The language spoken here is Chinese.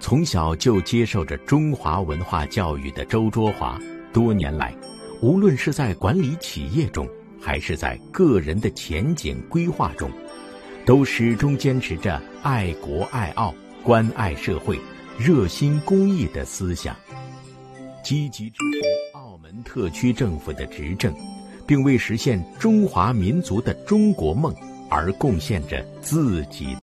从小就接受着中华文化教育的周卓华多年来无论是在管理企业中还是在个人的前景规划中都始终坚持着爱国爱澳关爱社会热心公益的思想积极支持澳门特区政府的执政并为实现中华民族的中国梦而贡献着自己